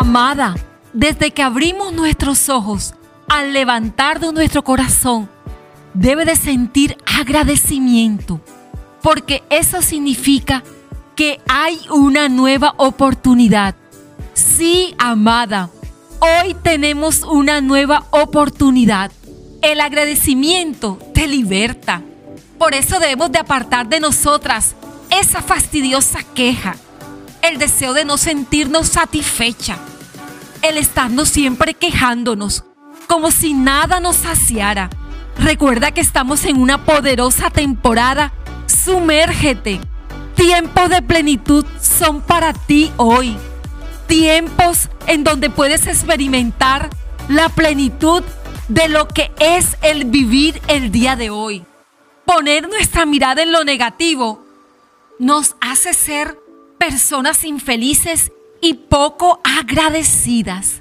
Amada, desde que abrimos nuestros ojos, al levantar de nuestro corazón, debe de sentir agradecimiento, porque eso significa que hay una nueva oportunidad. Sí, amada, hoy tenemos una nueva oportunidad. El agradecimiento te liberta. Por eso debemos de apartar de nosotras esa fastidiosa queja, el deseo de no sentirnos satisfecha, el estarnos siempre quejándonos, como si nada nos saciara. Recuerda que estamos en una poderosa temporada. Sumérgete. Tiempos de plenitud son para ti hoy. Tiempos en donde puedes experimentar la plenitud de lo que es el vivir el día de hoy. Poner nuestra mirada en lo negativo nos hace ser personas infelices y poco agradecidas.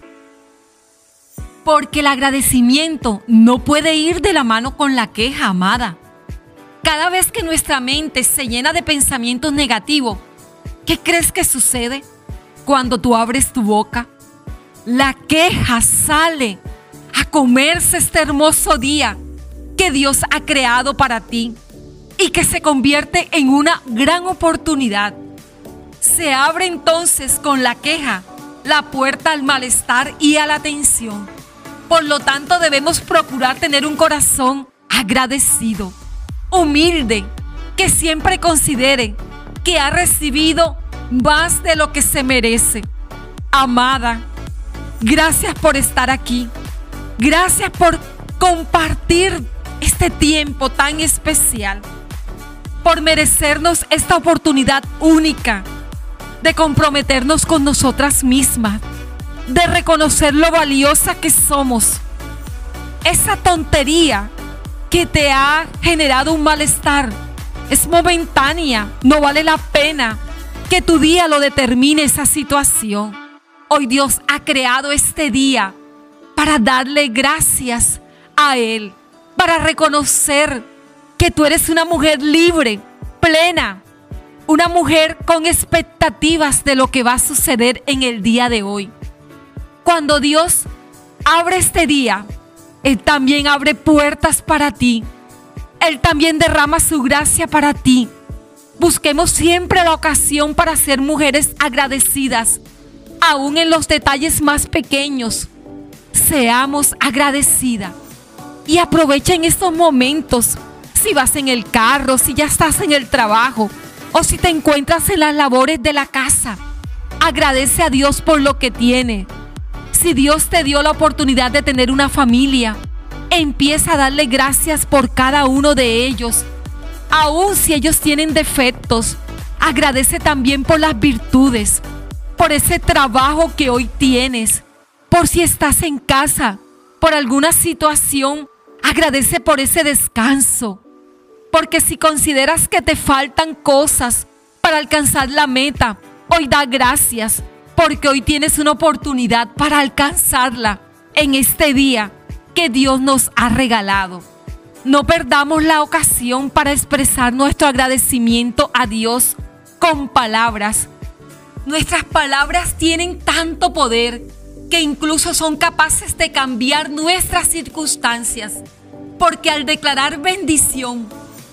Porque el agradecimiento no puede ir de la mano con la queja, amada. Cada vez que nuestra mente se llena de pensamientos negativos, ¿qué crees que sucede cuando tú abres tu boca? La queja sale a comerse este hermoso día que Dios ha creado para ti y que se convierte en una gran oportunidad. Se abre entonces con la queja la puerta al malestar y a la tensión. Por lo tanto, debemos procurar tener un corazón agradecido, humilde, que siempre considere que ha recibido más de lo que se merece. Amada, gracias por estar aquí. Gracias por compartir este tiempo tan especial. Por merecernos esta oportunidad única de comprometernos con nosotras mismas de reconocer lo valiosa que somos. Esa tontería que te ha generado un malestar es momentánea, no vale la pena que tu día lo determine esa situación. Hoy Dios ha creado este día para darle gracias a Él, para reconocer que tú eres una mujer libre, plena, una mujer con expectativas de lo que va a suceder en el día de hoy. Cuando Dios abre este día, Él también abre puertas para ti. Él también derrama su gracia para ti. Busquemos siempre la ocasión para ser mujeres agradecidas, aún en los detalles más pequeños. Seamos agradecidas y aprovecha en estos momentos. Si vas en el carro, si ya estás en el trabajo o si te encuentras en las labores de la casa, agradece a Dios por lo que tiene si Dios te dio la oportunidad de tener una familia, empieza a darle gracias por cada uno de ellos. Aun si ellos tienen defectos, agradece también por las virtudes, por ese trabajo que hoy tienes, por si estás en casa, por alguna situación, agradece por ese descanso. Porque si consideras que te faltan cosas para alcanzar la meta, hoy da gracias porque hoy tienes una oportunidad para alcanzarla en este día que Dios nos ha regalado. No perdamos la ocasión para expresar nuestro agradecimiento a Dios con palabras. Nuestras palabras tienen tanto poder que incluso son capaces de cambiar nuestras circunstancias, porque al declarar bendición,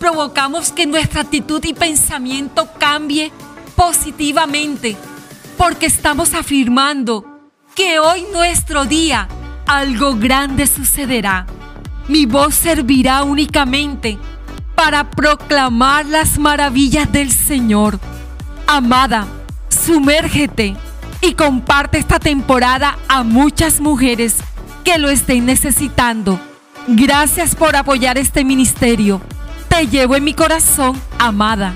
provocamos que nuestra actitud y pensamiento cambie positivamente porque estamos afirmando que hoy nuestro día algo grande sucederá. Mi voz servirá únicamente para proclamar las maravillas del Señor. Amada, sumérgete y comparte esta temporada a muchas mujeres que lo estén necesitando. Gracias por apoyar este ministerio. Te llevo en mi corazón, amada.